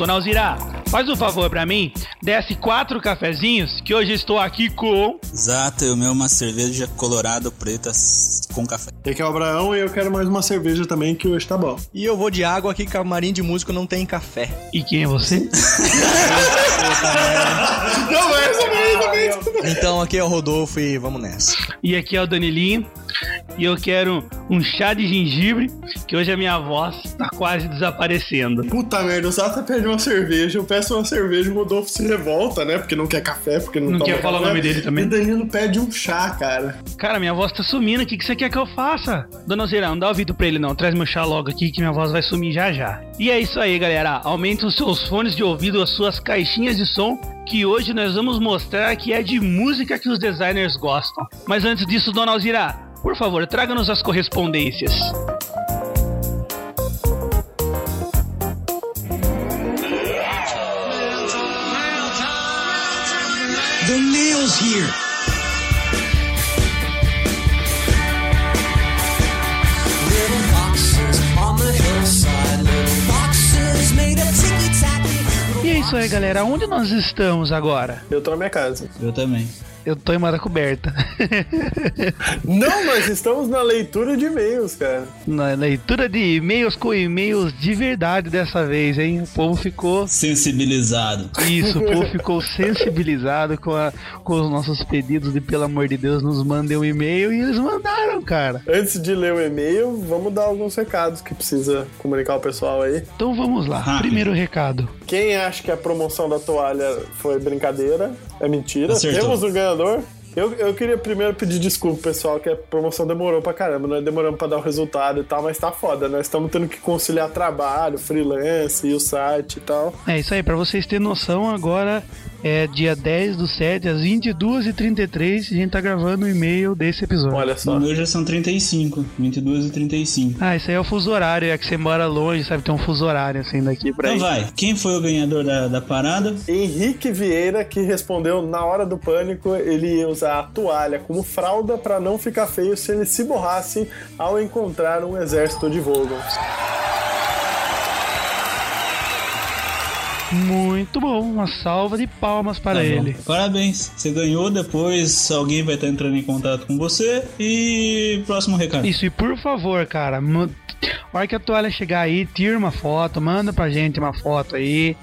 Dona Alzira, faz um favor pra mim, desce quatro cafezinhos, que hoje estou aqui com... Exato, o meu uma cerveja colorado preta com café. Aqui é o Abraão e eu quero mais uma cerveja também, que hoje tá bom. E eu vou de água aqui, camarim de músico não tem café. E quem é você? Não, é exatamente, Então aqui é o Rodolfo e vamos nessa. E aqui é o Danilinho. E eu quero um chá de gengibre, que hoje a minha voz tá quase desaparecendo. Puta merda, o Zata pede uma cerveja, eu peço uma cerveja, o Rodolfo se revolta, né? Porque não quer café, porque não, Não quer falar o nome dele também. E o Danilo pede um chá, cara. Cara, minha voz tá sumindo. O que, que você quer que eu faça? Dona Zira, não dá ouvido pra ele não. Traz meu chá logo aqui que minha voz vai sumir já já. E é isso aí, galera. Aumente os seus fones de ouvido, as suas caixinhas de som, que hoje nós vamos mostrar que é de música que os designers gostam. Mas antes disso, Dona Alzira, por favor, traga-nos as correspondências. The nail's here. E é isso aí, galera. Onde nós estamos agora? Eu tô na minha casa. Eu também. Eu tô em Mara Coberta. Não, nós estamos na leitura de e-mails, cara. Na leitura de e-mails com e-mails de verdade dessa vez, hein? O povo ficou Sensibilizado. Isso, o povo ficou sensibilizado com, a- com os nossos pedidos de, pelo amor de Deus, nos mandem um e-mail e eles mandaram, cara. Antes de ler o e-mail, vamos dar alguns recados que precisa comunicar ao pessoal aí. Então vamos lá. Rápido. Primeiro recado. Quem acha que a promoção da toalha foi brincadeira, é mentira. Acertou. Temos um ganhador. Eu, eu queria primeiro pedir desculpa, pessoal, que a promoção demorou pra caramba. Nós demoramos pra dar o resultado e tal, mas tá foda. Nós estamos tendo que conciliar trabalho, freelance e o site e tal. É isso aí, pra vocês terem noção, agora é dia 10 do 7, às 22h33, a gente tá gravando o e-mail desse episódio. Olha só. No meu já são 35, 22 e 35. Ah, isso aí é o fuso horário, é que você mora longe, sabe? Tem um fuso horário assim daqui pra Então aí. vai, quem foi o ganhador da, da parada? Henrique Vieira, que respondeu na hora do pânico, ele ia usar a toalha como fralda pra não ficar feio se ele se borrasse ao encontrar um exército de Vogons. Muito bom, uma salva de palmas para Tá ele. Parabéns, você ganhou. Depois alguém vai estar entrando em contato com você. E próximo recado. Isso, e por favor, cara, a hora que a toalha chegar aí, tira uma foto, manda pra gente uma foto aí.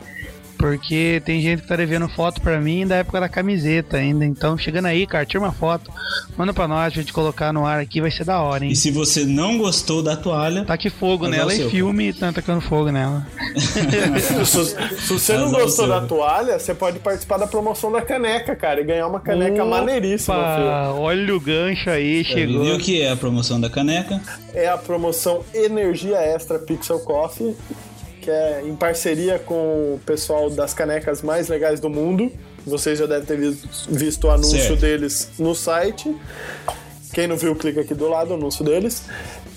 Porque tem gente que tá devendo foto pra mim da época da camiseta ainda. Então, chegando aí, cara, tira uma foto, manda pra nós, pra gente colocar no ar aqui, vai ser da hora, hein? E se você não gostou da toalha, Taque fogo Azar nela e filme tá tacando fogo nela. Se, se você não gostou da toalha, você pode participar da promoção da caneca, cara, e ganhar uma caneca maneiríssima, filho. Opa, olha o gancho aí, chegou. viu o que é a promoção da caneca? É a promoção Energia Extra Pixel Coffee, que é em parceria com o pessoal das canecas mais legais do mundo. Vocês já devem ter visto, o anúncio Certo. deles no site. Quem não viu, clica aqui do lado, o anúncio deles.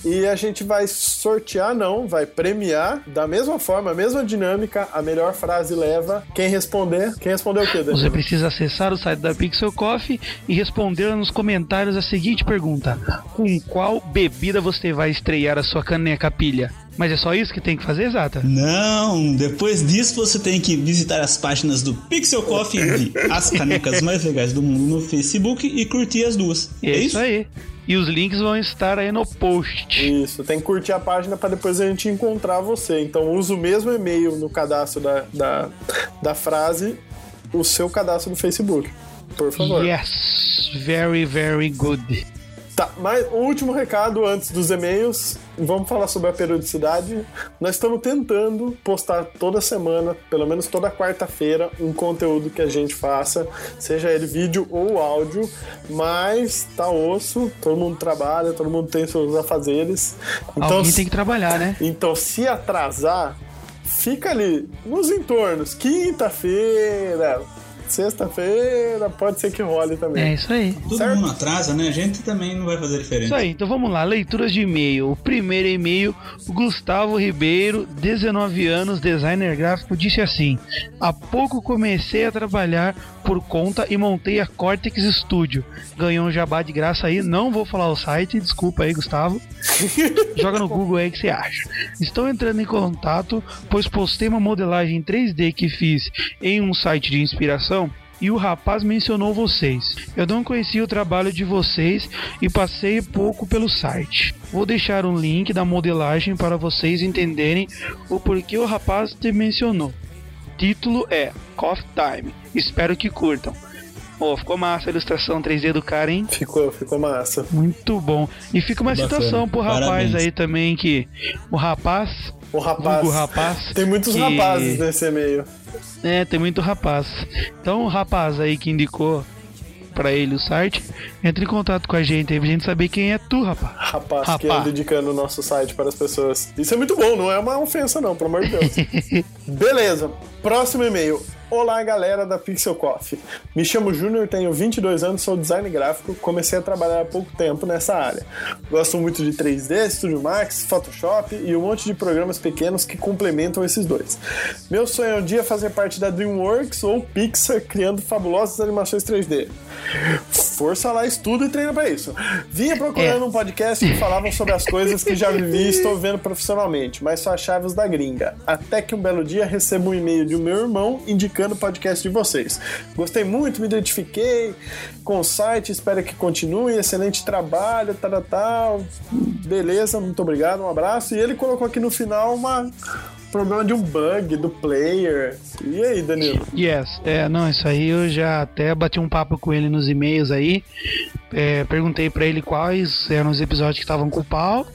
E a gente vai sortear, não, vai premiar da mesma forma, a mesma dinâmica, a melhor frase leva. Quem responder, quem responder o quê, Danilo? Você precisa acessar o site da Pixel Coffee e responder nos comentários a seguinte pergunta: Com qual bebida você vai estrear a sua caneca pilha? Mas é só isso que tem que fazer, exata? Não, depois disso você tem que visitar as páginas do Pixel Coffee As Canecas Mais Legais do Mundo no Facebook e curtir as duas. É isso aí. E os links vão estar aí no post. Isso, tem que curtir a página para depois a gente encontrar você. Então usa o mesmo e-mail no cadastro da, da, da frase, o seu cadastro no Facebook. Por favor. Yes, very, very good. Tá, mas o último recado antes dos e-mails, vamos falar sobre a periodicidade. Nós estamos tentando postar toda semana, pelo menos toda quarta-feira, um conteúdo que a gente faça, seja ele vídeo ou áudio, mas tá osso, todo mundo trabalha, todo mundo tem seus afazeres. Então, Alguém tem que trabalhar, né? então, se atrasar, fica ali nos entornos. Quinta-feira, sexta-feira pode ser que role também. É isso aí. Todo Certo. mundo atrasa, né? A gente também não vai fazer diferença. Isso aí, então vamos lá, leituras de e-mail. O primeiro e-mail, o Gustavo Ribeiro, 19 anos, designer gráfico, disse assim: Há pouco comecei a trabalhar por conta e montei a Cortex Studio. Ganhou um jabá de graça aí, não vou falar o site, desculpa aí, Gustavo. Joga no Google aí que você acha. Estou entrando em contato, pois postei uma modelagem em 3D que fiz em um site de inspiração e o rapaz mencionou vocês. Eu não conhecia o trabalho de vocês e passei pouco pelo site. Vou deixar um link da modelagem para vocês entenderem o porquê o rapaz te mencionou. Título é Coffee Time. Espero que curtam. Pô, ficou massa a ilustração 3D do cara, hein? Ficou, ficou massa. Muito bom. E fica uma Bacana. situação pro rapaz Parabéns. aí também que o rapaz, O rapaz. rapaz, Tem muitos que- rapazes nesse e-mail. É, tem muito rapaz. Então o rapaz aí que indicou pra ele o site, entre em contato com a gente aí pra gente saber quem é tu, rapaz. Rapaz, que Rapaz. anda indicando o nosso site para as pessoas. Isso é muito bom, não é uma ofensa não, pelo amor de Deus. Beleza, próximo e-mail. Olá, galera da Pixel Coffee. Me chamo Júnior, tenho 22 anos, sou design gráfico, comecei a trabalhar há pouco tempo nessa área. Gosto muito de 3D, Studio Max, Photoshop e um monte de programas pequenos que complementam esses dois. Meu sonho é um dia fazer parte da DreamWorks ou Pixar, criando fabulosas animações 3D. Força lá, estuda e treina pra isso. Vinha procurando É. um podcast que falavam sobre as coisas que já vivi e estou vendo profissionalmente, mas só achava os da gringa. Até que um belo dia recebo um e-mail de um meu irmão indicando o podcast de vocês. Gostei muito, me identifiquei com o site, espero que continue. Excelente trabalho, tal, tal. Beleza, muito obrigado, um abraço. E ele colocou aqui no final uma problema de um bug do player. E aí, Danilo? Yes, é, não, isso aí eu já até bati um papo com ele nos e-mails aí. É, perguntei pra ele quais eram os episódios que estavam com o pau.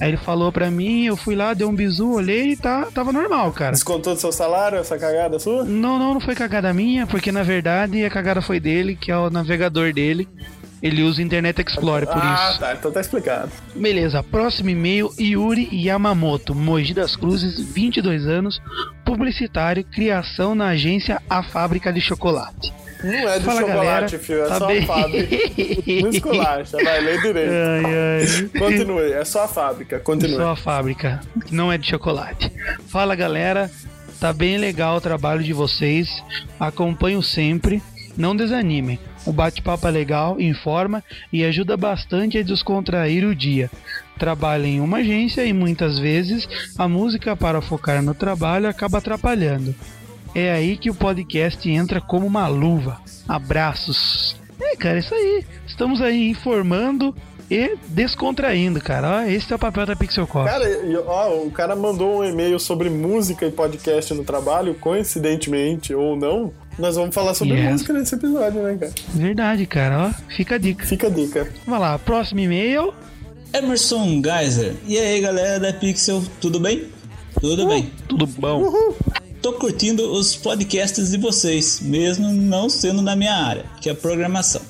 Aí ele falou pra mim, eu fui lá, dei um bisu, olhei e tá, tava normal, cara. Descontou do seu salário essa cagada sua? Não, não, não foi cagada minha, porque na verdade a cagada foi dele, que é o navegador dele. Ele usa o Internet Explorer, por ah, isso. tá, então tá explicado. Beleza, próximo e-mail, Yuri Yamamoto, Mogi das Cruzes, 22 anos, publicitário, criação na agência A Fábrica de Chocolate. Não é de Fala, chocolate, galera. filho, é Tá só bem. a fábrica. Não esculacha, vai, lê direito. Ai, ai. Continue, é só a fábrica, continue. Só a fábrica, não é de chocolate. Fala galera, tá bem legal o trabalho de vocês, acompanho sempre, não desanimem. O bate-papo é legal, informa e ajuda bastante a descontrair o dia. Trabalho em uma agência e muitas vezes a música para focar no trabalho acaba atrapalhando. É aí que o podcast entra como uma luva. Abraços. É, cara, isso aí. Estamos aí informando e descontraindo, cara. Ó, esse é o papel da Pixel Coffee. Cara, ó, o cara mandou um e-mail sobre música e podcast no trabalho, coincidentemente ou não. Nós vamos falar sobre Yes. música nesse episódio, né, cara? Verdade, cara. Ó, fica a dica. Fica a dica. Vamos lá, próximo e-mail. Emerson Geyser. E aí, galera da Pixel, tudo bem? Tudo bem. Tudo bom? Tô curtindo os podcasts de vocês, mesmo não sendo na minha área, que é programação.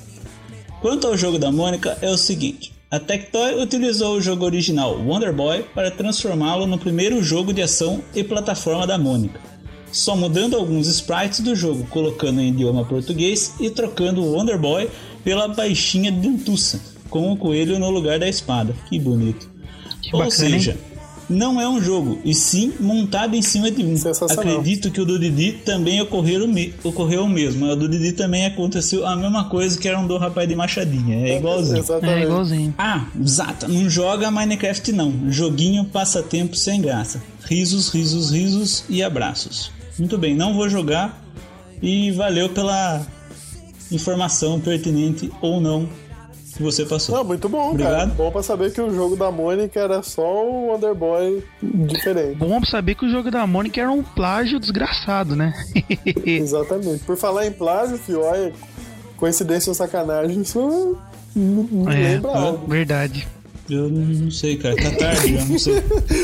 Quanto ao jogo da Mônica, é o seguinte: a Tectoy utilizou o jogo original Wonder Boy para transformá-lo no primeiro jogo de ação e plataforma da Mônica, só mudando alguns sprites do jogo, colocando em idioma português e trocando o Wonder Boy pela baixinha dentuça, com o coelho no lugar da espada. Que bonito. Que Ou bacana, hein? Não é um jogo, e sim montado em cima de um. Acredito que o do Didi também ocorreu, o me- ocorreu o mesmo. O do Didi também aconteceu a mesma coisa que era um do rapaz de machadinha. É igualzinho. É Exatamente. igualzinho. Ah, Zata, não joga Minecraft não. Joguinho passatempo sem graça. Risos, risos, risos e abraços. Muito bem, não vou jogar. E valeu pela informação pertinente ou não que você passou. Não, muito bom, Obrigado. cara. Bom pra saber que o jogo da Mônica era só o Wonder Boy diferente. Bom saber que o jogo da Mônica era um plágio desgraçado, né? Exatamente. Por falar em plágio, fio, olha, coincidência ou sacanagem, isso me é, lembra algo. verdade. Eu não sei, cara. Tá tarde, eu não sei.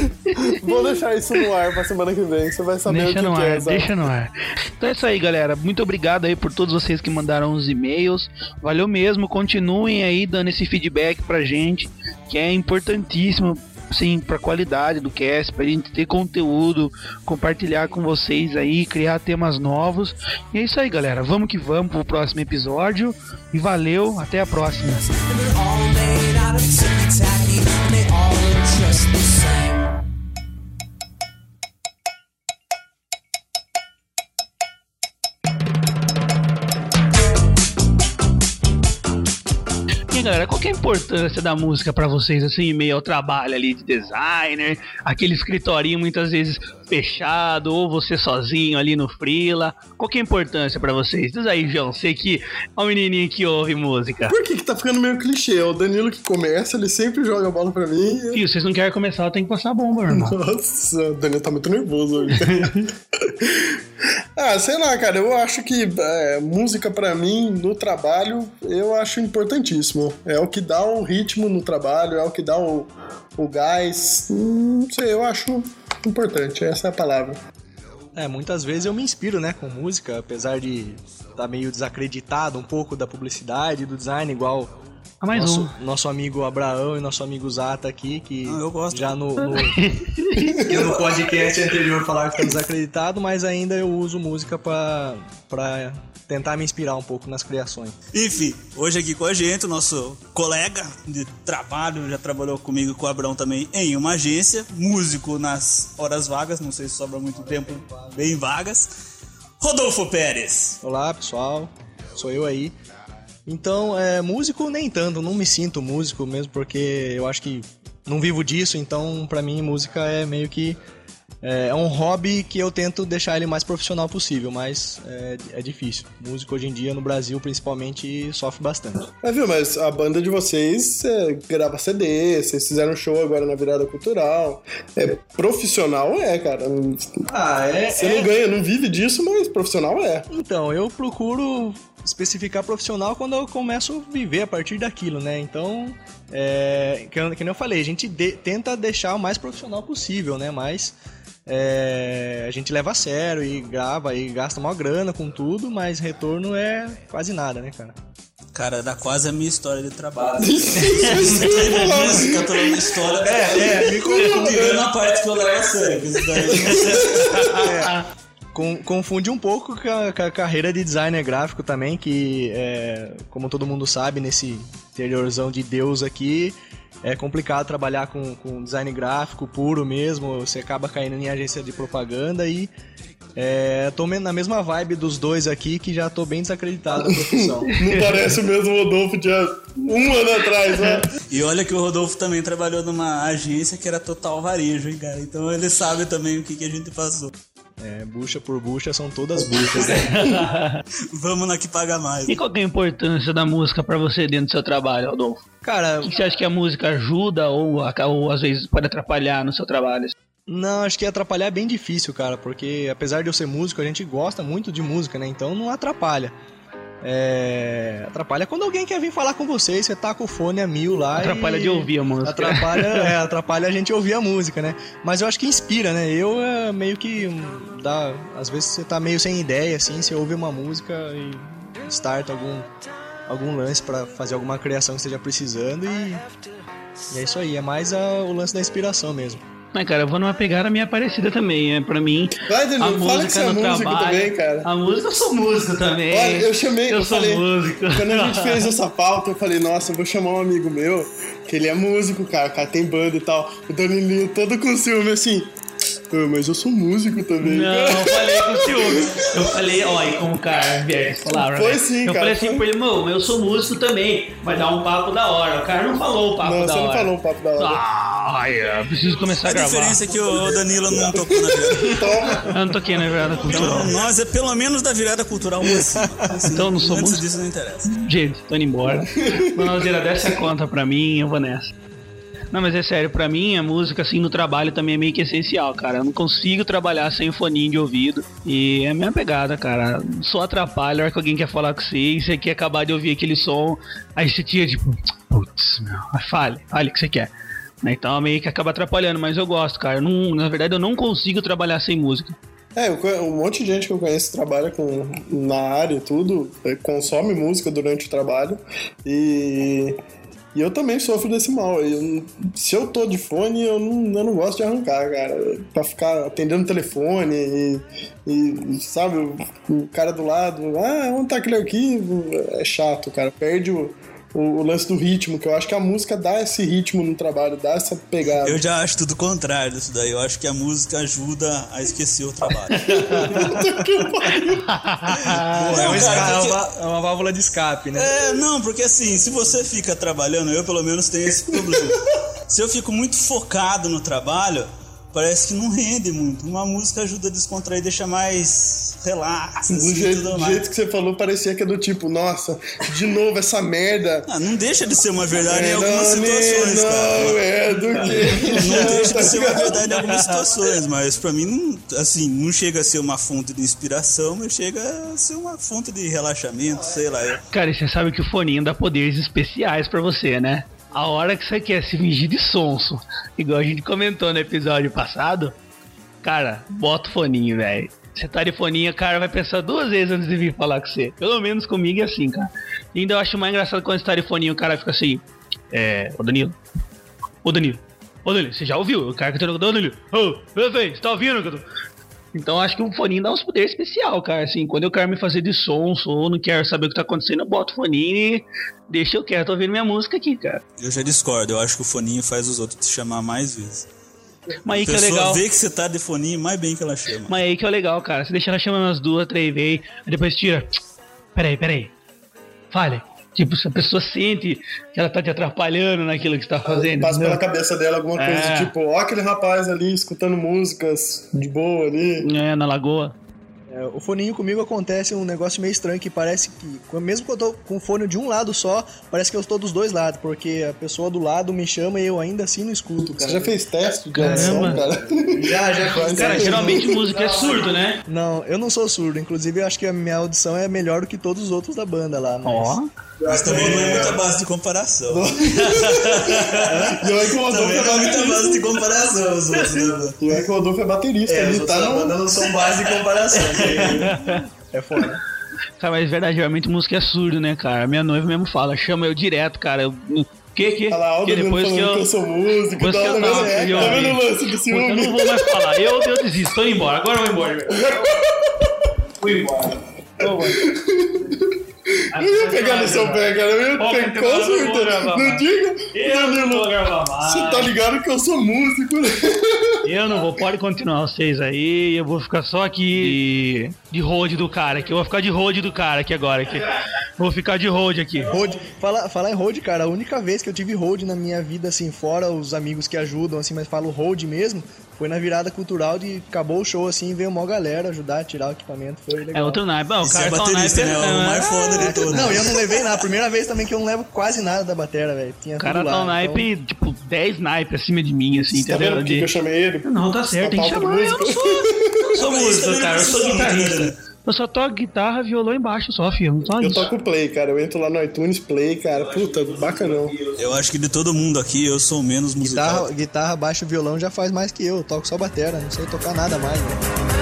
Vou deixar isso no ar pra semana que vem, você vai saber Deixa o que, no que ar, é, sabe? deixa no ar. Então é isso aí, galera. Muito obrigado aí por todos vocês que mandaram os e-mails. Valeu mesmo. Continuem aí dando esse feedback pra gente, que é importantíssimo. sim, pra qualidade do cast, pra gente ter conteúdo, compartilhar com vocês aí, criar temas novos. E é isso aí, galera. Vamos que vamos pro próximo episódio. E valeu, até a próxima. Of galera, qual é a importância da música pra vocês, assim, em meio ao trabalho ali de designer, aquele escritorinho muitas vezes fechado, ou você sozinho ali no Freela? Qual que é a importância pra vocês? Diz aí, João, você que é um menininho que ouve música. Por que que tá ficando meio clichê? É o Danilo que começa, ele sempre joga a bola pra mim. Fio, vocês não querem começar, eu tenho que passar a bomba, irmão. Nossa, o Danilo tá muito nervoso hoje. ah, sei lá, cara, eu acho que é, música pra mim, no trabalho, eu acho importantíssimo. É o que dá o ritmo no trabalho, é o que dá o, o gás. Hum, Não sei, eu acho importante, essa é a palavra. É, muitas vezes eu me inspiro, né, com música, apesar de estar meio desacreditado um pouco da publicidade, do design, igual Ah, mais nosso, um. nosso amigo Abraão e nosso amigo Zata aqui, que Ah, eu gosto. já no, no, que no podcast anterior falaram que tá desacreditado, mas ainda eu uso música pra, pra tentar me inspirar um pouco nas criações. Enfim, hoje aqui com a gente, o nosso colega de trabalho, já trabalhou comigo e com o Abrão também em uma agência, músico nas horas vagas, não sei se sobra muito tempo, bem vagas. Rodolfo Pérez. Olá, pessoal. Sou eu aí. Então, é, músico nem tanto, não me sinto músico mesmo porque eu acho que não vivo disso, então pra mim música é meio que é, é um hobby que eu tento deixar ele mais profissional possível, mas é, é difícil. Músico hoje em dia no Brasil principalmente sofre bastante. É, viu, mas a banda de vocês é, grava CD, vocês fizeram um show agora na virada cultural. É profissional, é, cara. Ah, é, Você não ganha, não vive disso, mas profissional é. Então, eu procuro especificar profissional quando eu começo a viver a partir daquilo, né? Então, é, que, eu- que nem eu falei, a gente de- tenta deixar o mais profissional possível, né? Mas é, a gente leva a sério e grava e gasta uma grana com tudo, mas retorno é quase nada, né, cara? Cara, dá quase a minha história de trabalho. música, toda uma história. É, é, me Tirando a parte que eu levo a sério. daí- Com- confunde um pouco com a, com a carreira de designer gráfico também, que, é, como todo mundo sabe, nesse interiorzão de Deus aqui, é complicado trabalhar com, com design gráfico puro mesmo, você acaba caindo em agência de propaganda e é, tô na mesma vibe dos dois aqui, que já tô bem desacreditado da profissão. Não parece o mesmo Rodolfo de um ano atrás, né? E olha que o Rodolfo também trabalhou numa agência que era total varejo, hein, cara? Então ele sabe também o que, que a gente passou. É, bucha por bucha são todas buchas, né? Vamos na que paga mais. E qual que é a importância da música pra você dentro do seu trabalho, Rodolfo? Cara, O que você acha que a música ajuda ou, ou às vezes pode atrapalhar no seu trabalho? Não, acho que atrapalhar é bem difícil, cara, porque apesar de eu ser músico, a gente gosta muito de música, né? Então não atrapalha. É... Atrapalha quando alguém quer vir falar com você e você tá com o fone a mil lá. Atrapalha de ouvir a música. Atrapalha, é, atrapalha a gente ouvir a música, né? Mas eu acho que inspira, né? Eu é, meio que dá. Às vezes você tá meio sem ideia, assim, você ouve uma música e starta algum, algum lance pra fazer alguma criação que esteja precisando e. E é isso aí, é mais a- o lance da inspiração mesmo. Mas, cara, eu vou numa pegada meio parecida também. É, pra mim, Vai, a Danilo, fala que você música é músico trabalho. também, cara. A música, eu sou músico também. Olha, eu chamei, eu, Eu sou falei, músico. quando a gente fez essa pauta, eu falei, nossa, eu vou chamar um amigo meu, que ele é músico, cara, cara tem banda e tal. O Danilinho todo com ciúme, assim, "Ah, mas eu sou músico também. Não, cara." eu falei com o ciúme. Eu falei, ó, e como o cara vier essa palavra. Foi né? sim, Eu cara, falei assim pra ele, mano, eu sou músico também. Vai dar um papo da hora. O cara não falou o papo Não, da você hora. não falou um papo da hora. Ai, eu preciso começar a, A gravar. diferença é que o Danilo não tocou na virada. Toma. Eu não toquei na virada cultural. Então, nós é pelo menos da virada cultural um assim. Assim, Então eu não sou Antes músico? disso não interessa. Gente, tô indo embora. Manozeira, desce a conta pra mim, eu vou nessa. Não, mas é sério, pra mim a música assim no trabalho também é meio que essencial, cara. Eu não consigo trabalhar sem foninho de ouvido. E é a minha pegada, cara. Só atrapalha a hora que alguém quer falar com você e você quer acabar de ouvir aquele som. Aí você tira tipo, putz, meu, fale, fale o que você quer. Né, Então meio que acaba atrapalhando, mas eu gosto, cara. Eu não- na verdade eu não consigo trabalhar sem música. É, um monte de gente que eu conheço trabalha com, na área e tudo, eh, consome música durante o trabalho e E eu também sofro desse mal. Eu se eu tô de fone, eu não, eu não gosto de arrancar, cara. Pra ficar atendendo o telefone e, e, sabe, o cara do lado, ah, onde tá aquele aqui? É chato, cara. Perde o, o, o lance do ritmo, que eu acho que a música dá esse ritmo no trabalho, dá essa pegada. Eu já acho tudo o contrário disso daí. Eu acho que a música ajuda a esquecer o trabalho. Pô, é, um Não, esca- cara, é porque- uma, é uma válvula de escape, né? É, não, porque assim, se você fica trabalhando, eu pelo menos tenho esse problema. se eu fico muito focado no trabalho, parece que não rende muito. Uma música ajuda a descontrair, deixa mais relax, Do assim, jeito, tudo do jeito que você falou, parecia que é do tipo, nossa, de novo essa merda. Ah, não deixa de ser uma verdade em É, algumas não, situações, não, cara. é do que. Não deixa de ser uma verdade em algumas situações, mas pra mim, não, assim, não chega a ser uma fonte de inspiração, mas chega a ser uma fonte de relaxamento, sei lá. Eu- Cara, e você sabe que o foninho dá poderes especiais pra você, né? A hora que você quer se fingir de sonso, igual a gente comentou no episódio passado, cara, bota o foninho, velho. Você tá de foninho, o cara vai pensar duas vezes antes de vir falar com você. Pelo menos comigo é assim, cara. E ainda eu acho mais engraçado quando você tá de foninho, o cara fica assim, é, ô Danilo, ô Danilo, ô Danilo, você já ouviu? O cara que tá ô Danilo, ô, meu velho, você tá ouvindo? que eu tô-" Então acho que o foninho dá uns poderes especial, cara. Assim, quando eu quero me fazer de sonso ou não quero saber o que tá acontecendo, eu boto o foninho e deixa eu quieto ouvindo minha música aqui, cara. Eu já discordo, eu acho que o foninho faz os outros te chamar mais vezes. Mas aí que é pessoa legal. vê que você tá de foninho, mais bem que ela chama. Mas aí que é o legal, cara. Você deixa ela chamando umas duas, três vezes, aí depois tira. Peraí, peraí. Fale. Tipo, se a pessoa sente que ela tá te atrapalhando naquilo que você tá fazendo. Passa entendeu? pela cabeça dela alguma coisa É. tipo, ó aquele rapaz ali escutando músicas de boa ali. É, na lagoa. É, o foninho comigo acontece um negócio meio estranho que parece que, mesmo que eu tô com o fone de um lado só, parece que eu estou dos dois lados, porque a pessoa do lado me chama e eu ainda assim não escuto, cara. Você já fez teste de Caramba. audição, cara? Já, já fiz. Cara, geralmente música é surdo, né? Não, eu não sou surdo. Inclusive, eu acho que a minha audição é melhor do que todos os outros da banda lá. Mas... Ó. Mas também não é muita base de comparação. E o Rodolfo também é não é muita base de comparação os outros, né? E olha que o Rodolfo é baterista, É, ele tá banda não são base de comparação. É foda. Cara, mas verdade, geralmente música é surdo, né, cara? Minha noiva mesmo fala, chama eu direto, cara. Eu, que, que? O que depois que falando que eu, eu. sou músico, depois tá, que eu É, eu tá vendo o lance do Puta, eu ciúme? não vou mais falar. Eu, eu desisto, tô indo embora. Agora eu vou embora. Fui embora. Tô, mano. Eu ia pegar no seu pé, cara. Eu ia Pô, pegar tem com certeza. Não mais. diga, Eu não vou Danilo. gravar mais. Você tá ligado que eu sou músico, né? Eu não vou, pode continuar vocês aí. Eu vou ficar só aqui de, de road do cara aqui. Eu vou ficar de road do cara aqui agora. Aqui. Vou ficar de road aqui. Road, fala, falar em road, cara, a única vez que eu tive road na minha vida, assim, fora os amigos que ajudam, assim, mas falo road mesmo, foi na virada cultural de acabou o show, assim, veio uma galera ajudar a tirar o equipamento, foi legal. É outro naipe. Ah, o cara é tá baterista, naipe. né? O mais foda de todos. Não, e eu não levei nada. Primeira vez também que eu não levo quase nada da batera, velho. Tinha O cara tá lá, um naipe, tipo, 10 naipes acima de mim, assim, Tá entendeu? que De- que eu chamei ele? Não, tá certo, tem que Tá chamar. Eu não sou, eu não sou músico, cara. Eu não sou guitarrista. Né? Eu só toco guitarra, violão e baixo só, filho. Só Eu isso. toco play, cara. Eu entro lá no iTunes Play, cara. Puta, bacanão. Eu acho que de todo mundo aqui, eu sou menos musical. Guitarra, guitarra, baixo, violão já faz mais que eu. Eu toco só batera, não sei tocar nada mais, velho.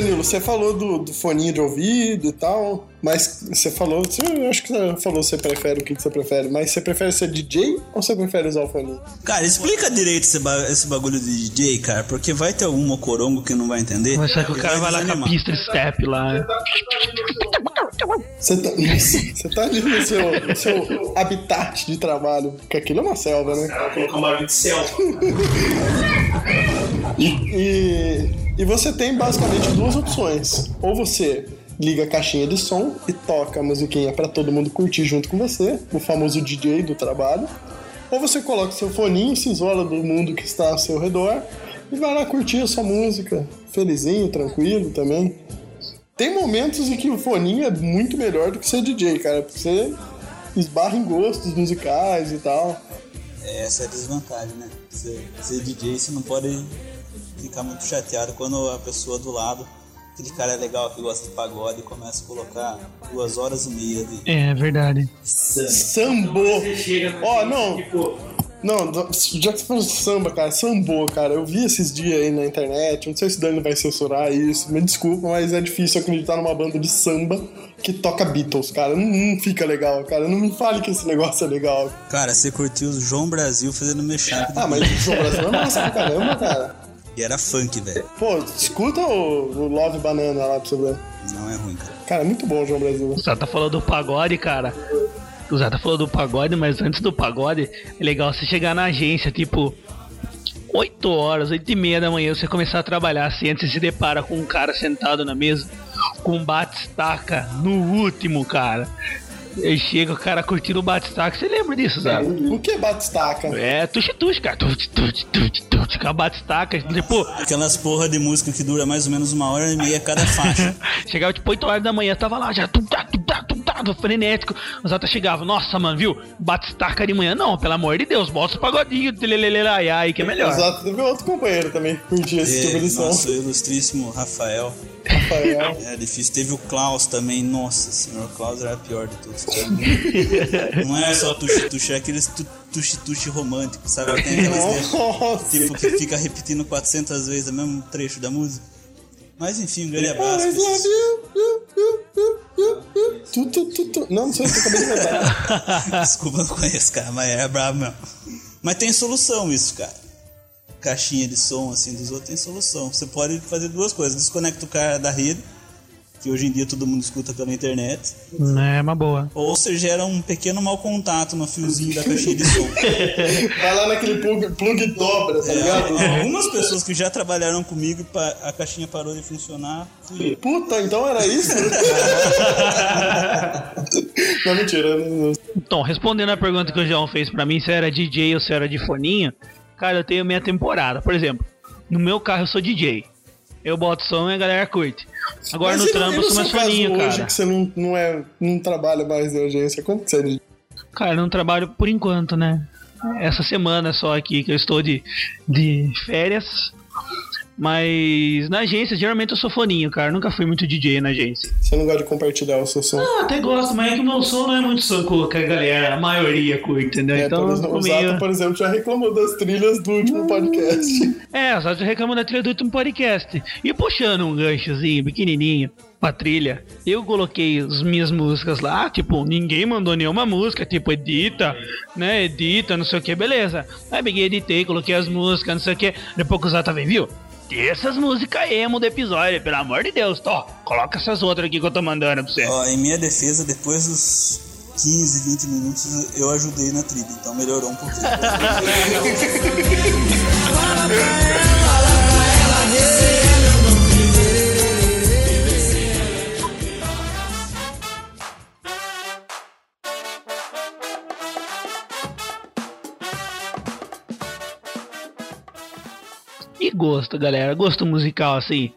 Danilo, você falou do, do foninho de ouvido e tal, mas você falou, você, eu acho que você falou que você prefere o que que você prefere, mas você prefere ser DJ ou você prefere usar o foninho? Cara, explica direito esse, ba- esse bagulho de DJ, cara, porque vai ter algum mocorongo que não vai entender. Mas só que o cara vai lá com a pista step lá. Você tá, você tá ali no seu, no seu habitat de trabalho, porque aquilo é uma selva, né? Colocar um barulho de selva. E, e você tem basicamente duas opções. Ou você liga a caixinha de som e toca a musiquinha pra todo mundo curtir junto com você, o famoso DJ do trabalho. Ou você coloca seu foninho, se isola do mundo que está ao seu redor e vai lá curtir a sua música, felizinho, tranquilo também. Tem momentos em que o foninho é muito melhor do que ser DJ, cara, porque você esbarra em gostos musicais e tal. Essa é a desvantagem, né? Ser, ser DJ, você não pode ficar muito chateado quando a pessoa do lado, aquele cara é legal que gosta de pagode, começa a colocar duas horas e meia de É verdade. samba. Sambo! Ó, não, Não, já que você falou de samba, cara, sambô, cara, eu vi esses dias aí na internet, não sei se o Dani vai censurar isso, me desculpa, mas é difícil acreditar numa banda de samba que toca Beatles, cara, não, não fica legal, cara, não me fale que esse negócio é legal. Cara, você curtiu o João Brasil fazendo de Ah, mas o João Brasil é massa pra caramba, cara. E era funk, velho. Pô, escuta o, o Love Banana lá pra você ver. Não é ruim, cara. Cara, é muito bom o João Brasil. O Zé tá falando do pagode, cara. O Zé tá falando do pagode, mas antes do pagode, é legal você chegar na agência, tipo, 8 horas, 8 e meia da manhã, você começar a trabalhar assim, antes você se depara com um cara sentado na mesa, com um bate-estaca no último, cara. Aí chega o cara curtindo o bate-estaca. Você lembra disso, Zé? O que bate-estaca? É, tuxi-tuxi, cara. Tuxi-tuxi, tuxi-tuxi, com a bate-estaca. Tipo, Aquelas porra de música que dura mais ou menos uma hora e meia cada faixa. Chegava tipo 8 horas da manhã, tava lá já, tum, tá, tum, tá, tum, tá, frenético. Os outros chegavam, nossa, mano, viu? Bate-estaca de manhã. Não, pelo amor de Deus, bota o pagodinho, telelelelaiai, que é melhor. Exato, teve outro companheiro também que curtia esse tipo de som. nosso ilustríssimo Rafael. Rafael. É difícil. Teve o Klaus também. Nossa senhora, o Klaus era a pior de todos. Não é só tuxi-tuxi, é aqueles tu- tuxi-tuxi românticos, sabe? Tem aquelas Nossa. tipo que fica repetindo 400 vezes o mesmo trecho da música. Mas enfim, um grande abraço. Love you. Tu, tu, tu, tu. Não, não sei se eu acabei de lembrar. Desculpa, não conheço, cara, mas é brabo mesmo. Mas tem solução isso, cara. Caixinha de som assim dos outros tem solução. Você pode fazer duas coisas: desconecta o cara da rede, que hoje em dia todo mundo escuta pela internet, É uma boa. ou você gera um pequeno mau contato no fiozinho da caixinha de som. Vai lá naquele plug, plug dobra, tá ligado? É, algumas pessoas que já trabalharam comigo, pa- a caixinha parou de funcionar. Fui. Puta, então era isso? não, mentira. não- Então, respondendo a pergunta que o João fez pra mim, se era DJ ou se era de foninho, cara, eu tenho minha temporada. Por exemplo, no meu carro eu sou DJ. Eu boto som e a galera curte. Agora Mas no trampo eu sou mais caso foninho, hoje cara. que você não, não, é, não trabalha mais em agência, como que você é. Cara, eu não trabalho por enquanto, né? Essa semana só aqui que eu estou de, de férias. Mas na agência, geralmente eu sou foninho, cara. Nunca fui muito DJ na agência. Você não gosta de compartilhar o seu som? Ah, até gosto, mas é que o meu som não é muito som que a galera, a maioria curte, entendeu? É, então, por o Zato, meio... por exemplo, já reclamou das trilhas do último podcast. É, só reclamando da trilha do último podcast. E puxando um ganchozinho pequenininho pra trilha, eu coloquei as minhas músicas lá, tipo, ninguém mandou nenhuma música, tipo, edita, né, edita, não sei o que, beleza. Aí peguei, editei, coloquei as músicas, não sei o que. Depois que o Zata vem, viu? Essas músicas emo do episódio, pelo amor de Deus, Tó, coloca essas outras aqui que eu tô mandando pra você. Ó, em minha defesa, depois dos 15, 20 minutos, eu ajudei na trilha, então melhorou um pouquinho. gosto, galera, gosto musical, assim.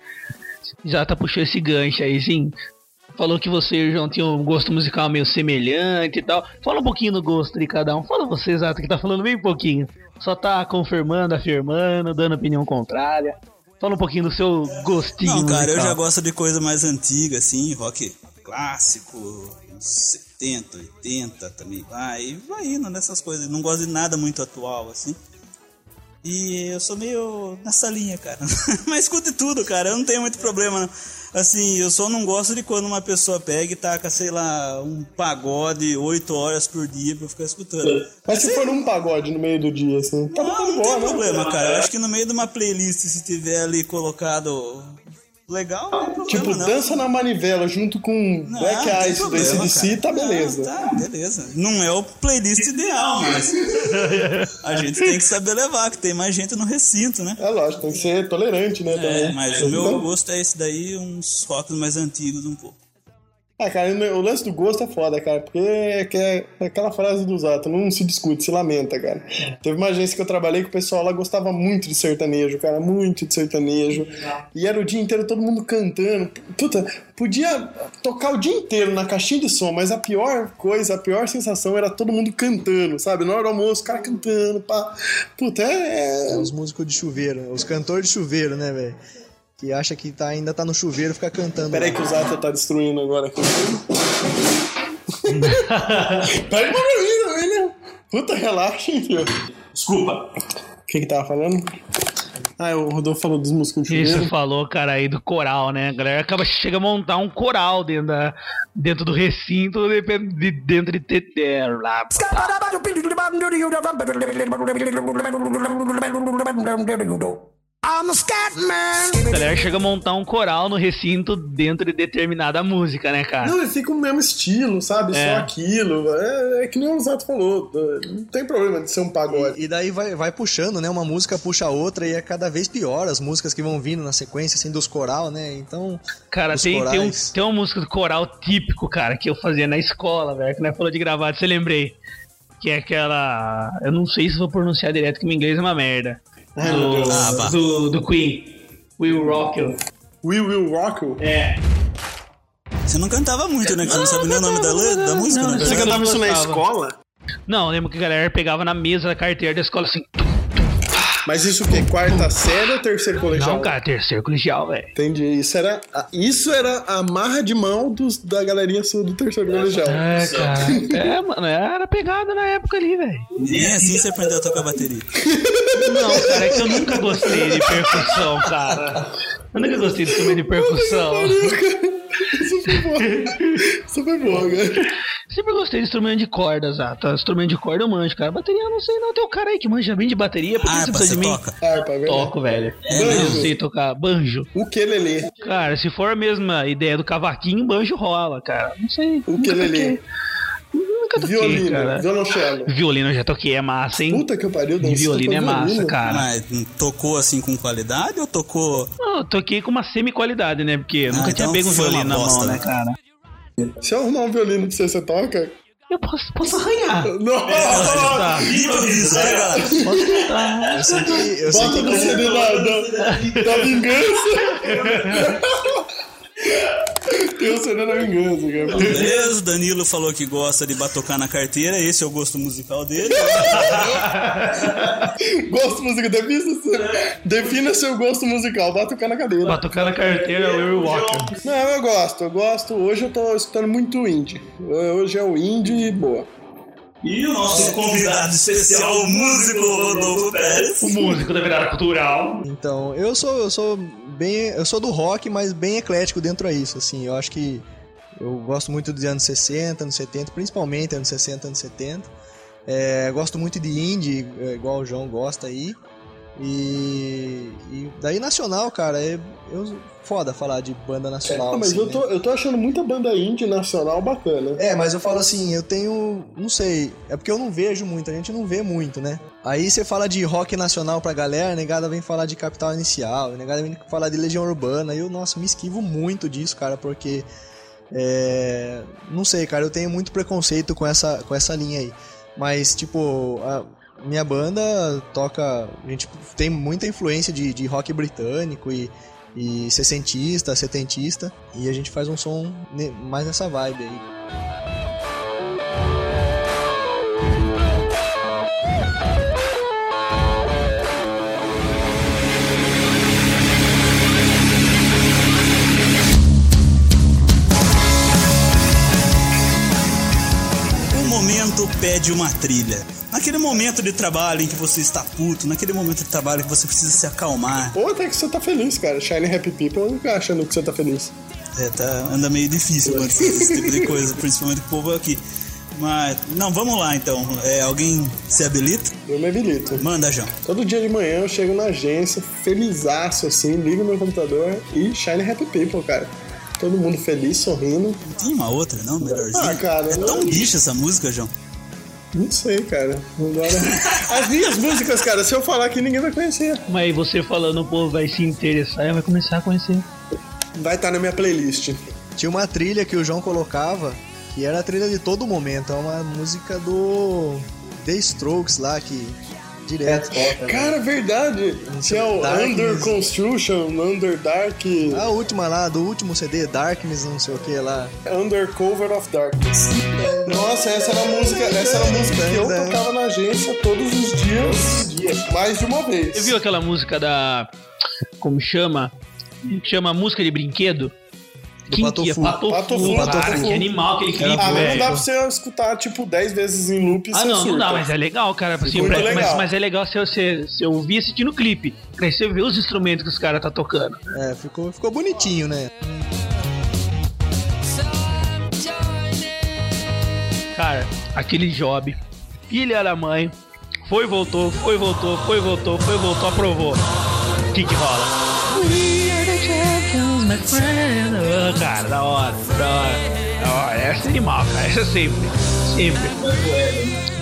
Já tá puxando esse gancho aí, sim. Falou que você e o João tinham um gosto musical meio semelhante e tal. Fala um pouquinho do gosto de cada um. Fala você, Exato, que tá falando bem pouquinho. Só tá confirmando, afirmando, dando opinião contrária. Fala um pouquinho do seu gostinho Não, cara, eu musical. já gosto de coisa mais antiga, assim, rock clássico, uns 70, 80 também vai, vai indo nessas coisas. Não gosto de nada muito atual, assim. E eu sou meio nessa linha, cara. Mas escute tudo, cara, eu não tenho muito problema, não. Assim, eu só não gosto de quando uma pessoa pega e taca, sei lá, um pagode 8 horas por dia pra eu ficar escutando. Mas se for um pagode no meio do dia, assim, tá Não, tá não boa, tem né? problema, cara. Eu acho que no meio de uma playlist, se tiver ali colocado legal, não tem problema, Tipo, não. dança na manivela junto com Não, Black Eyes do ACDC, tá beleza. Não, tá, beleza. Não é o playlist ideal, mas a gente tem que saber levar, que tem mais gente no recinto, né? É lógico, tem que ser tolerante, né? É, também. mas o meu Então- gosto é esse daí, uns rocks mais antigos um pouco. Ah, cara, o lance do gosto é foda, cara, porque é, é aquela frase do Zato, não se discute, se lamenta, cara. Teve uma agência que eu trabalhei que o pessoal lá gostava muito de sertanejo, cara, muito de sertanejo. E era o dia inteiro todo mundo cantando. Puta, podia tocar o dia inteiro na caixinha de som, mas a pior coisa, a pior sensação era todo mundo cantando, sabe? Na hora do almoço, o cara cantando, pá. Puta, é. é- Os músicos de chuveiro, os cantores de chuveiro, né, velho? Que acha que tá, ainda tá no chuveiro e fica cantando. Peraí que o Zato tá destruindo agora aqui. Pega mim também, né? Puta, relaxa, hein, filho. Desculpa. O que que tava falando? Ah, o Rodolfo falou dos músicos de Isso falou, cara, aí do coral, né? A galera acaba chega a montar um coral dentro, da, dentro do recinto, de, de- dentro de TT. Lá. I'm a galera chega a montar um coral no recinto dentro de determinada música, né, cara? Não, ele fica o mesmo estilo, sabe? É. Só aquilo. É, é que nem o Zato falou. Não tem problema de ser um pagode. E daí vai, vai puxando, né? Uma música puxa a outra e é cada vez pior as músicas que vão vindo na sequência, assim, dos coral, né? Então. Cara, tem, tem, um, corais. tem uma música do coral típico, cara, que eu fazia na escola, velho, que nós falou de gravado, você lembrei. Que é aquela. Eu não sei se vou pronunciar direto, que meu inglês é uma merda. Meu Do. Ah, do, do Queen. Will Rock You. We Will Rock You. É. Você não cantava muito, né? Que você não sabe nem o nome da, letra, da música, não, né? você Você cantava isso na escola? Não, eu lembro que a galera pegava na mesa da carteira da escola assim. Mas isso o quê? Quarta série ou terceiro colegial? Não, cara, terceiro colegial, velho. Entendi. Isso era, a- isso era a marra de mão dos, da galerinha sua do terceiro colegial. É, cara. É, mano, era pegada na época ali, velho. Nem assim você aprendeu a tocar bateria. Não, cara, é que eu nunca gostei de percussão, cara. Eu nunca gostei de instrumento de percussão. Isso foi boa. Isso foi boa, cara. Sempre gostei de instrumento de cordas, ah, tá? Instrumento de corda eu manjo, cara. Bateria eu não sei, não. Tem um cara aí que manja bem de bateria, por que você precisa de mim? toca? Harpa, é verdade. Toco, velho. É eu não mesmo? sei tocar banjo. O quelele. Cara, se for a mesma ideia do cavaquinho, banjo rola, cara. Não sei. O quelele. toquei. Nunca toquei, Violino. cara. Violoncelo. Violino eu já toquei, é massa, hein? Puta que pariu, você violino é massa, violino? cara. Mas tocou assim com qualidade ou tocou. Não, eu toquei com uma semi-qualidade, né? Porque eu Ah, nunca tinha então pego um violino na mão, né, né? cara? Se eu arrumar um violino pra você, você toca? Eu posso, posso arranhar. Não! Posso tentar. Eu sei que. Eu Bota no CD da, da, da vingança. Tem o CD da vingança, cara. Beleza, o Danilo falou que gosta de batocar na carteira, esse é o gosto musical dele. Gosto musical, defina, defina seu gosto musical, bota o cara na cadeira. Pra tocar na carteira, Will Walker. Não, eu gosto, eu gosto. Hoje eu tô escutando muito indie. Hoje é o indie e boa. E o nosso convidado especial, o músico Rodolfo Pérez. O músico da virada cultural. Então, eu sou, eu sou bem. Eu sou do rock, mas bem eclético dentro a isso. Assim, eu acho que eu gosto muito dos anos 60, anos 70, principalmente anos 60, anos 70. É, gosto muito de indie, é, igual o João gosta aí. E, e daí nacional, cara, é eu, foda falar de banda nacional. Ah, mas assim, eu né? tô, eu tô achando muita banda indie nacional bacana. É, mas eu falo assim, eu tenho. Não sei. É porque eu não vejo muito, a gente não vê muito, né? Aí você fala de rock nacional pra galera, a negada vem falar de Capital Inicial, a negada vem falar de Legião Urbana. E eu, nossa, me esquivo muito disso, cara, porque. É, não sei, cara, eu tenho muito preconceito com essa, com essa linha aí. Mas, tipo, a minha banda toca. A gente tem muita influência de, de rock britânico e, e sessentista, setentista. E a gente faz um som mais nessa vibe aí. Momento pede uma trilha. Naquele momento de trabalho em que você está puto, naquele momento de trabalho que você precisa se acalmar. Ou até que você tá feliz, cara. Shiny Happy People não fica achando que você tá feliz. É, tá, anda meio difícil quando esse tipo de coisa, principalmente com o povo aqui. Mas, não, vamos lá então. É, alguém se habilita? Eu me habilito. Manda, João. Todo dia de manhã eu chego na agência, felizaço assim, ligo meu computador e Shiny Happy People, cara. Todo mundo feliz, sorrindo. Não tem uma outra, não? Melhorzinha? Ah, cara, É não- tão bicha essa música, João. Não sei, cara. Agora. As minhas músicas, cara, se eu falar aqui, ninguém vai conhecer. Mas aí você falando, o povo vai se interessar e vai começar a conhecer. Vai estar na minha playlist. Tinha uma trilha que o João colocava, que era a trilha de todo momento. É uma música do The Strokes lá, que direto toca. né? Cara, verdade. Tinha o Darkness. Under Construction, Under Dark, A última lá, do último CD, Darkness, não sei o que lá. Under Cover of Darkness. Nossa, essa era a música, essa era a música que eu tocava na agência todos os dias, mais de uma vez. Você viu aquela música da. Como chama? Chama música de brinquedo? Quem Pato que é? Fu. Patofu, Patofu, cara, Patofu. que animal aquele clipe, Ah, mas não velho. dá pra você escutar, tipo, 10 vezes em loop Ah, não, não surta. dá, mas é legal, cara. Assim, Mas, legal. mas é legal se você se eu ouvir assistindo o clipe. Pra aí você ver os instrumentos que os caras tá tocando. É, ficou, ficou bonitinho, né? Cara, aquele job, filha da mãe, foi, voltou, foi, voltou, foi, voltou, foi, voltou, aprovou. O que que rola? We are the champions, my friend. Cara, da hora, da hora, da hora. Essa é animal, cara, essa sempre, sempre.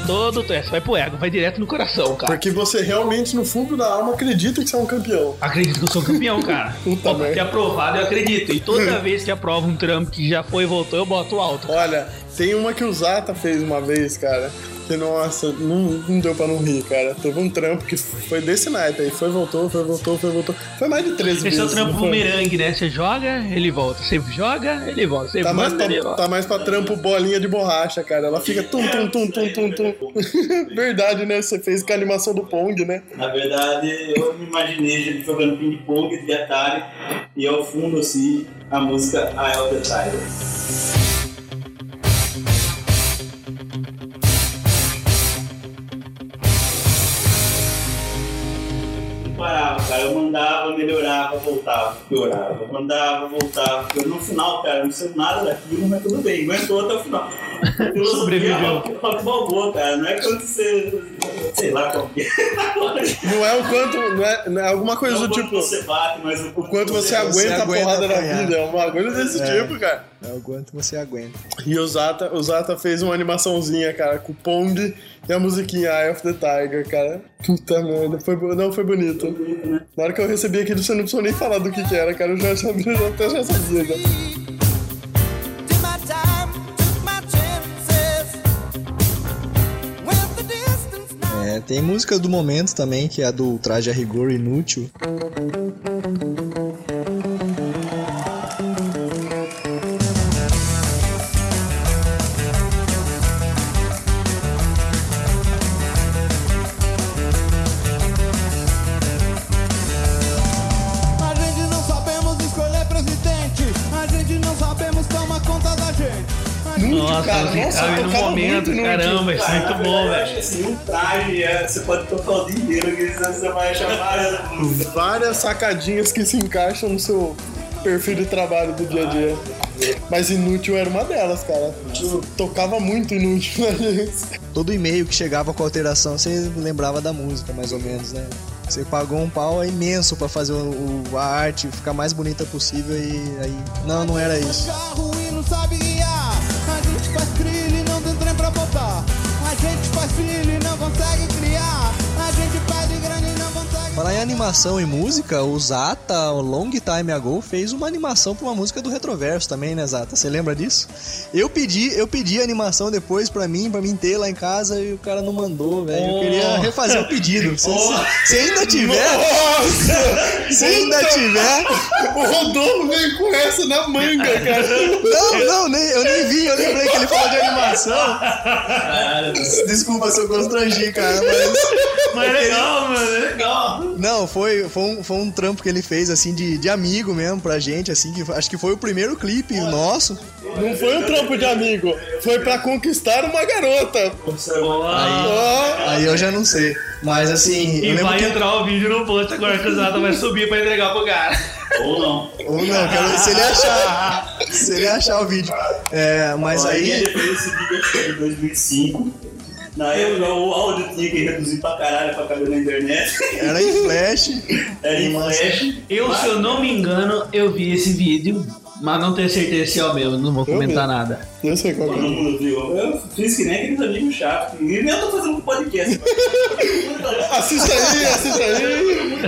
Todo, essa vai pro ego, vai direto no coração, cara. Porque você realmente, no fundo da alma, acredita que você é um campeão. Acredito que eu sou campeão, cara. Puta é aprovado, eu acredito. E toda vez que aprovo um trampo que já foi e voltou, eu boto alto. Olha, tem uma que o Zata fez uma vez, cara. Que, nossa, não, não deu pra não rir, cara. Teve um trampo que foi desse naipe aí. Foi, voltou, foi, voltou, foi, voltou. Foi mais de 13 vezes. Esse é o trampo bumerangue, né? Você joga, ele volta. Você joga, ele volta. Você Tá mais, manda, ele pra, volta. tá mais pra trampo bolinha de borracha, cara. Ela fica tum, tum, tum, tum, tum, tum. Verdade, né? Você fez com a animação do Pong, né? Na verdade, eu me imaginei jogando ping-pong de Atari e ao fundo, assim, a música Eye of the Tiger. Voltava, piorava. Mandava, voltava. piorava. No final, cara, não sei nada daquilo, mas tudo bem. Aguentou até o final. Sobreviveu. balboa, cara. Não é quando você... Sei lá qual que é. Não é o quanto. Não é, não é alguma coisa Não do quanto tipo. você bate, mas o O quanto você aguenta a aguenta porrada da apanhar. vida. É um bagulho desse É. tipo, cara. É o quanto você aguenta. E o Zata, o Zata fez uma animaçãozinha, cara, com o Pong e a musiquinha Eye of the Tiger, cara. Puta merda, foi, não, foi bonito. Na hora que eu recebi aquilo, você não precisou nem falar do que que era, cara. Eu já sabia, eu até já sabia. Já. Tem música do momento também, que é a do Traje a Rigor Inútil. Sabe no tocava momento, muito caramba, isso é muito bom, velho. assim, um traje, é, você pode tocar o dia inteiro, que você vai achar várias músicas. Várias sacadinhas que se encaixam no seu perfil de trabalho do dia a dia. Mas inútil era uma delas, cara. Eu tocava muito inútil na gente. Todo e-mail que chegava com alteração, você lembrava da música, mais ou menos, né? Você pagou um pau imenso pra fazer o, o- a arte ficar mais bonita possível e aí. Não, não era isso. carro e não sabe guiar. A gente faz gente faz filho e não consegue criar. Falar em animação e música, o Zata, o Long Time Ago, fez uma animação pra uma música do Retroverso também, né, Zata? Você lembra disso? Eu pedi, eu pedi a animação depois pra mim, pra mim ter lá em casa e o cara não mandou, velho. Eu queria refazer o pedido. Se, se- se ainda tiver, Nossa! se ainda tiver. O Rodolfo veio com essa na manga, cara. Não, não, nem, eu nem vi, eu lembrei que ele falou de animação. Desculpa se eu constrangi, cara, mas. Mas é legal, mano, é legal. Não, foi, foi, um, foi um trampo que ele fez, assim, de, de amigo mesmo pra gente, assim, que acho que foi o primeiro clipe nosso. Não foi um trampo de amigo, foi pra conquistar uma garota. Ó, Aí eu já não sei. Mas assim, E vai que. entrar o vídeo no post agora que o Zata vai subir pra entregar pro cara. Ou não. Ou não, quero, se ele achar. Se ele achar o vídeo. É, mas Aí aí. ele fez esse vídeo acho que em 2005. Na época o áudio tinha que reduzir pra caralho pra caber na internet. Era em flash. Era em flash. Eu, se eu não me engano, eu vi esse vídeo, mas não tenho certeza se é o meu, não vou comentar vi. nada. eu sei qual é. mundo viu. Eu fiz que nem aqueles amigos chatos. E nem eu tô fazendo um podcast. Assista aí, assista aí.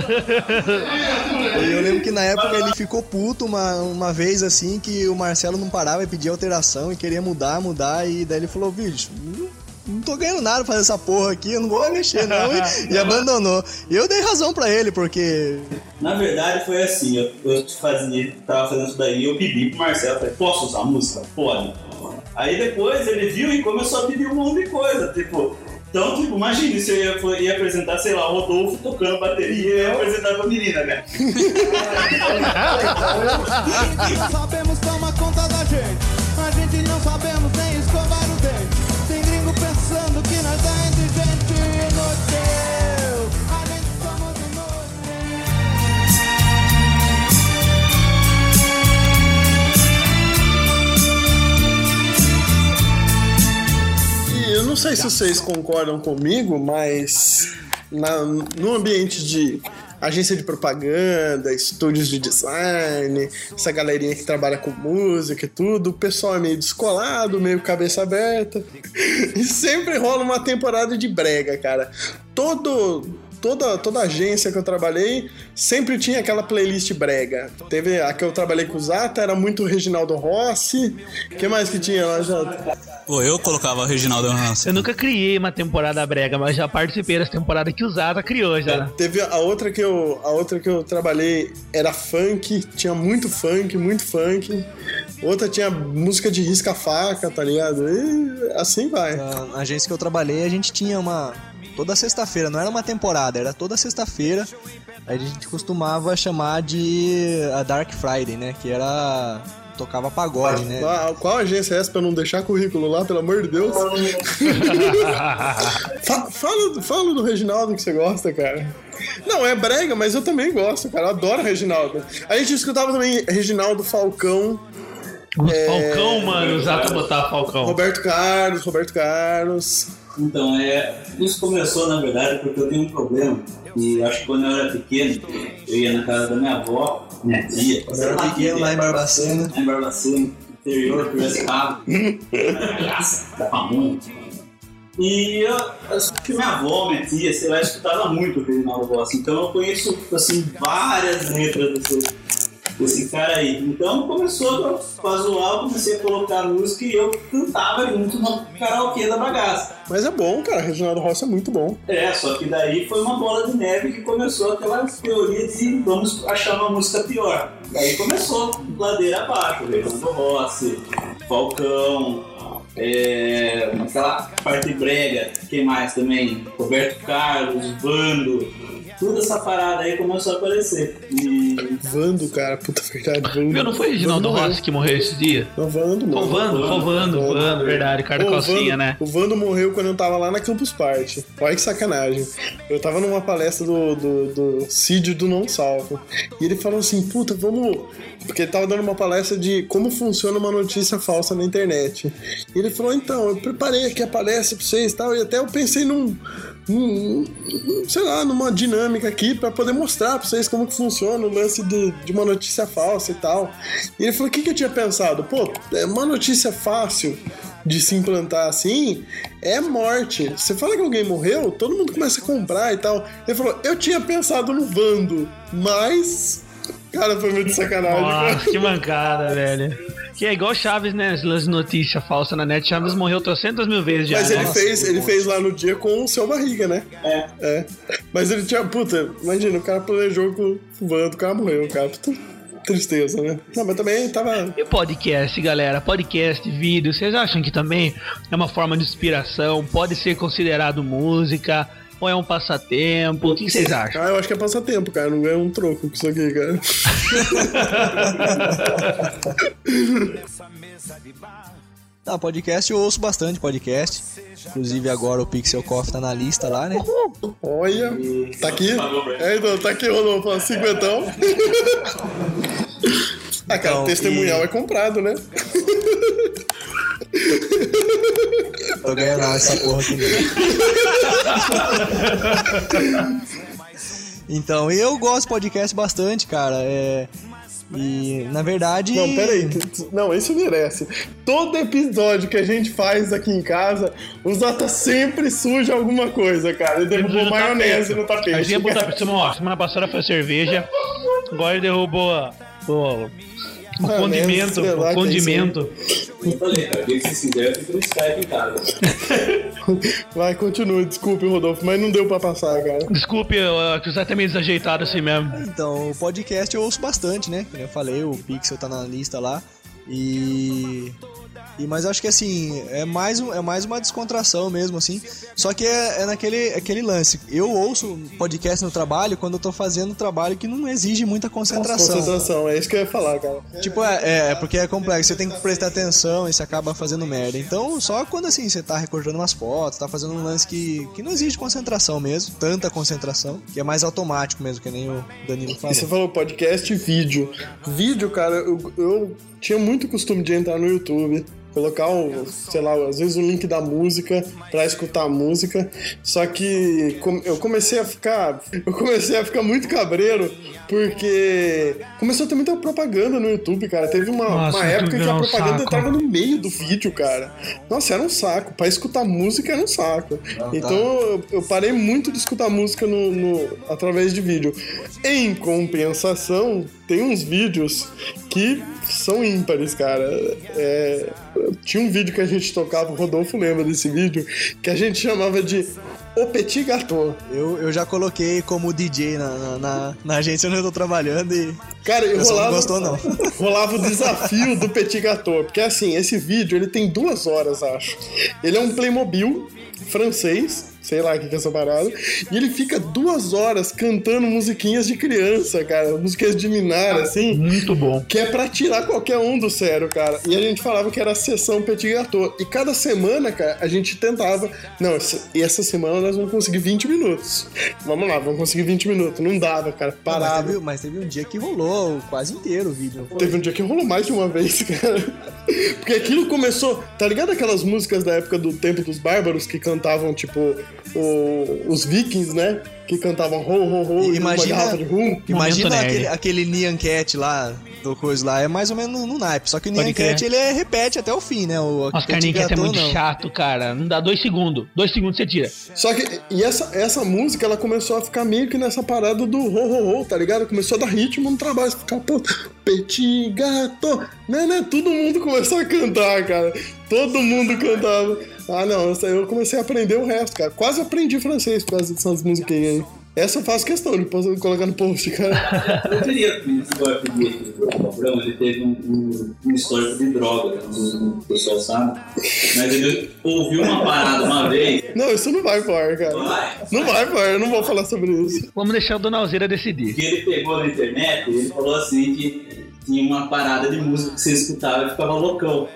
E eu lembro que na época ele ficou puto uma, uma vez assim que o Marcelo não parava e pedia alteração e queria mudar, mudar. E daí ele falou, bicho. Não, tô ganhando nada pra fazer essa porra aqui, eu não vou mexer não, e, e abandonou. E eu dei razão pra ele, porque Na verdade foi assim, eu, eu fazia, tava fazendo isso daí, eu pedi pro Marcelo, falei, posso usar a música? Pode. Aí depois ele viu e começou a pedir um monte de coisa, tipo, Então, tipo, imagine se eu ia, ia apresentar, sei lá, o Rodolfo tocando bateria e ia apresentar pra menina, né? Não sabemos tomar conta da gente. A gente não sabemos não sei se vocês concordam comigo, mas na- no ambiente de agência de propaganda, estúdios de design, essa galerinha que trabalha com música e tudo, o pessoal é meio descolado, meio cabeça aberta. E sempre rola uma temporada de brega, cara. Todo. Toda, toda agência que eu trabalhei sempre tinha aquela playlist brega. Teve a que eu trabalhei com o Zata, era muito Reginaldo Rossi. O que mais que tinha lá, Jota? Pô, eu colocava o Reginaldo Ransom. Eu nunca criei uma temporada brega, mas já participei das temporadas que o Zata criou já. Teve a outra que eu, a outra que eu trabalhei era funk, tinha muito funk, muito funk. Outra tinha música de risca-faca, tá ligado? E assim vai. Na agência que eu trabalhei, a gente tinha uma. Toda sexta-feira, não era uma temporada, era toda sexta-feira. A gente costumava chamar de a Dark Friday, né? Que era. tocava pagode, né? Qual, qual agência é essa pra não deixar currículo lá, pelo amor de Deus? Fa- fala, fala do Reginaldo que você gosta, cara. Não, é brega, mas eu também gosto, cara. Eu adoro Reginaldo. A gente escutava também Reginaldo Falcão, Falcão, mano, o Zata botava Falcão. Roberto Carlos, Roberto Carlos. Então, é, isso começou, na verdade, porque eu tenho um problema. E acho que quando eu era pequeno, eu ia na casa da minha avó, minha tia. Quando eu era pequeno, lá em Barbacena. Lá em Barbacena, interior, Piracicaba. Graça, da pamonha. E eu, acho que minha avó, minha tia, sei lá, escutava muito o Reginaldo Rossi. Então eu conheço, assim, várias letras desse, desse cara aí. Então começou a zoar, comecei a colocar música e eu cantava junto no karaokê da bagaça. Mas é bom, cara. Reginaldo Rossi é muito bom. É, só que daí foi uma bola de neve que começou aquela teoria de vamos achar uma música pior. Daí começou ladeira abaixo, Fernando Rossi, Falcão, é, aquela parte brega, quem mais também? Roberto Carlos, Vando, toda essa parada aí começou a aparecer. E Vando, cara. Puta verdade, Vando. Meu, não foi o Reginaldo. Rossi que morreu esse dia? Não, Vando, Foi o mano. Vando, foi o Vando, Vando. Vando, verdade, cara da Pô, calcinha, Vando- né? O Vando morreu quando eu tava lá na Campus Party. Olha que sacanagem. Eu tava numa palestra do, do, do Cid do Não Salvo. E ele falou assim: puta, vamos. Porque ele tava dando uma palestra de como funciona uma notícia falsa na internet. E ele falou: então, eu preparei aqui a palestra pra vocês e tal. E até eu pensei num. Sei lá, numa dinâmica aqui pra poder mostrar pra vocês como que funciona o lance de, de uma notícia falsa e tal. E ele falou: o que, que eu tinha pensado? Pô, é uma notícia fácil de se implantar assim é morte. Você fala que alguém morreu, todo mundo começa a comprar e tal. Ele falou: eu tinha pensado no Vando, mas. Cara, foi muito sacanagem. Nossa, cara. que mancada, velho. Que é igual Chaves, né? Esse lance de notícia falsa na net. Chaves morreu trocentas mil vezes já. Mas né? ele fez, ele fez lá no dia com o seu barriga, né? É. É. Mas ele tinha. Puta, imagina, o cara planejou com o Vando, o cara morreu, cara. Puta tristeza, né? Não, mas também tava. E podcast, galera? Podcast, vídeo, vocês acham que também é uma forma de inspiração? Pode ser considerado música? Ou é um passatempo? O que vocês acham? Ah, eu acho que é passatempo, cara. Não ganha um troco com isso aqui, cara. Tá, podcast eu ouço bastante podcast. Inclusive agora o Pixel Coffee tá na lista lá, né? Olha, tá aqui. É, então, tá aqui, Rodolfo, ó, cinquentão. Ah, cara, Então, testemunhal e- é comprado, né? Eu ganho não essa porra aqui. não. Então, eu gosto de podcast bastante, cara. É... E, na verdade... Não, peraí. Não, isso merece. Todo episódio que a gente faz aqui em casa, o Zata sempre suja alguma coisa, cara. Ele derrubou maionese no A tapete. gente ia botar ó, semana passada foi cerveja, agora ele derrubou o, o Ah, condimento, lá o é condimento. Eu falei, cara, o dia que vocês quiserem, eu fico no Skype em casa. Vai, continue. Desculpe, Rodolfo, mas não deu pra passar, cara. Desculpe, uh, que você tá meio desajeitado assim mesmo. Então, o podcast eu ouço bastante, né? Como eu falei, o Pixel tá na lista lá. E E, mas acho que assim, é mais, um, é mais uma descontração mesmo, assim. Só que é, é naquele aquele lance. Eu ouço podcast no trabalho quando eu tô fazendo trabalho que não exige muita concentração. Concentração, é isso que eu ia falar, cara. Tipo, é, é, porque é complexo, você tem que prestar atenção e você acaba fazendo merda. Então, só quando assim, você tá recortando umas fotos, tá fazendo um lance que, que não exige concentração mesmo, tanta concentração, que é mais automático mesmo, que nem o Danilo E falou. você falou podcast e vídeo. Vídeo, cara, eu, eu tinha muito costume de entrar no YouTube. Colocar, o, sei lá, às vezes o link da música pra escutar a música. Só que eu comecei a ficar. Eu comecei a ficar muito cabreiro porque começou a ter muita propaganda no YouTube, cara. Teve uma, Nossa, uma época que a um propaganda saco. entrava no meio do vídeo, cara. Nossa, era um saco. Pra escutar música era um saco. Então eu, eu parei muito de escutar música no, no- através de vídeo. Em compensação, tem uns vídeos que são ímpares, cara. É, tinha um vídeo que a gente tocava, o Rodolfo lembra desse vídeo, que a gente chamava de O Petit Gâteau. Eu, eu já coloquei como DJ na, na, na, na agência onde eu tô trabalhando e. Cara, eu rolava, não gostou, não. rolava o desafio do Petit Gâteau, porque assim, esse vídeo ele tem duas horas, acho. Ele é um Playmobil francês, sei lá o que que é essa parada, e ele fica duas horas cantando musiquinhas de criança, cara, musiquinhas de minar, assim. Muito bom. Que é pra tirar qualquer um do sério, cara. E a gente falava que era a sessão Petit Gâteau. E cada semana, cara, a gente tentava. Não, essa, e essa semana nós vamos conseguir 20 minutos. Vamos lá, vamos conseguir 20 minutos. Não dava, cara. Mas Parava. teve, mas teve um dia que rolou quase inteiro o vídeo. Teve um dia que rolou mais de uma vez, cara. Porque aquilo começou. Tá ligado aquelas músicas da época do Tempo dos Bárbaros que cantavam, tipo, o- os vikings, né? Que cantavam ho, ho, ho, e uma garrafa de rum. Imagina nerd. aquele, aquele Nyan Cat lá, do coisa lá, é mais ou menos no naipe. Só que o Nyan. Cat ele é, repete até o fim, né? O Nossa, carninha é muito não. chato, cara. Não dá dois segundos. Dois segundos você tira. Só que, e essa, essa música, ela começou a ficar meio que nessa parada do ho, ho, ho, tá ligado? Começou a dar ritmo no trabalho. Ficar, pô, petit gato, né, né? Todo mundo começou a cantar, cara. Todo mundo cantava. Ah, não, eu comecei a aprender o resto, cara. Quase aprendi francês por causa dessas musiquinhas aí. Essa eu faço questão de colocar no post, cara. Eu diria que o do Abrão, ele teve um, um, um histórico de droga, né? não o pessoal sabe, mas ele ouviu uma parada uma vez, Não, isso não vai pro ar, cara. vai, Não vai pro ar, eu não vou falar sobre isso. Vamos deixar o Dona Alzeira decidir. que ele pegou na internet e ele falou assim que tinha uma parada de música que você escutava e ficava loucão.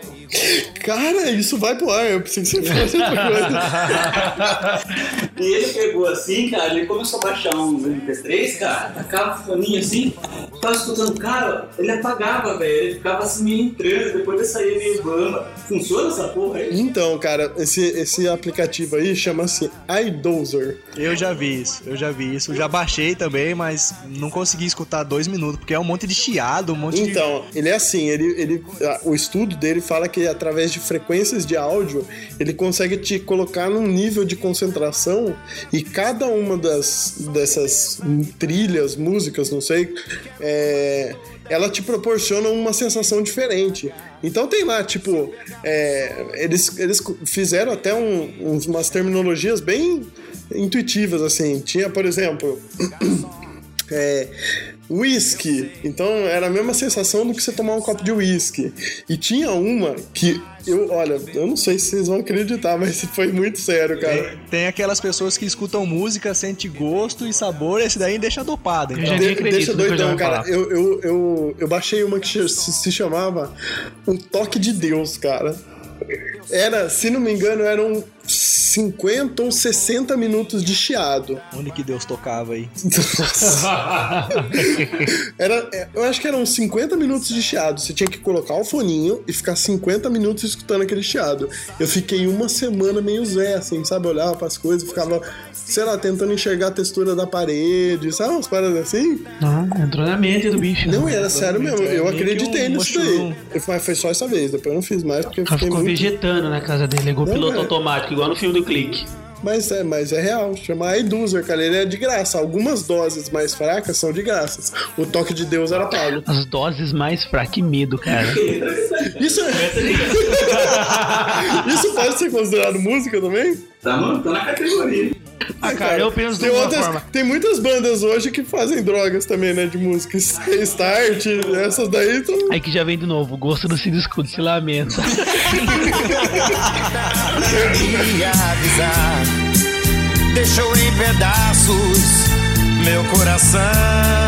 Cara, isso vai pro ar, eu preciso que você faça outra coisa. E ele pegou assim, cara, ele começou a baixar uns MP3, cara, tacava o foninho assim, ficava escutando, cara, ele apagava, velho, ele ficava assim meio em transe, depois ele saía meio bamba. Funciona essa porra aí? Então, cara, esse, esse aplicativo aí chama-se iDozer. Eu já vi isso, eu já vi isso. Eu já baixei também, mas não consegui escutar dois minutos, porque é um monte de chiado, um monte de. Então, ele é assim, ele, ele, o estudo dele fala que através de frequências de áudio, ele consegue te colocar num nível de concentração e cada uma das, dessas trilhas, músicas, não sei, é, ela te proporciona uma sensação diferente. Então tem lá, tipo, é, eles, eles fizeram até um- umas terminologias bem intuitivas, assim. Tinha, por exemplo, é, whisky. Então era a mesma sensação do que você tomar um copo de whisky. E tinha uma que eu, olha, eu não sei se vocês vão acreditar, mas foi muito sério, cara. Tem, tem aquelas pessoas que escutam música, sente gosto e sabor, esse daí deixa dopado. Eu Então, já De- acredito deixa doidão, cara. Eu, eu, eu, eu baixei uma que se, se chamava O Toque de Deus, cara. Era, se não me engano, eram 50 ou 60 minutos de chiado. onde que Deus tocava aí? Era, é, eu acho que eram 50 minutos de chiado. Você tinha que colocar o foninho e ficar 50 minutos escutando aquele chiado. Eu fiquei uma semana meio zé, assim, sabe? Olhava pras coisas e ficava, sei lá, tentando enxergar a textura da parede, sabe? Umas paradas assim. Não, entrou na mente do bicho. Não, era sério mesmo. Eu acreditei um nisso daí. Eu- Mas foi só essa vez, depois eu não fiz mais porque eu Ela fiquei ficou muito. vegetando na casa dele, ligou Não, piloto é. automático, igual no filme do clique. Mas é, mas é real. Chama iDozer, cara. Ele é de graça. Algumas doses mais fracas são de graça. O toque de Deus era pago. As doses mais fracas, que medo, cara. Isso é... Isso pode ser considerado música também? Tá, mano? Tá na categoria. Ah, cara, eu penso de tem, uma outras- forma. tem muitas bandas hoje que fazem drogas também, né? De música. Start, essas daí tão. Aí que já vem de novo, o gosto do Cid Escudo se lamenta. Queria avisar. Deixou em pedaços meu coração.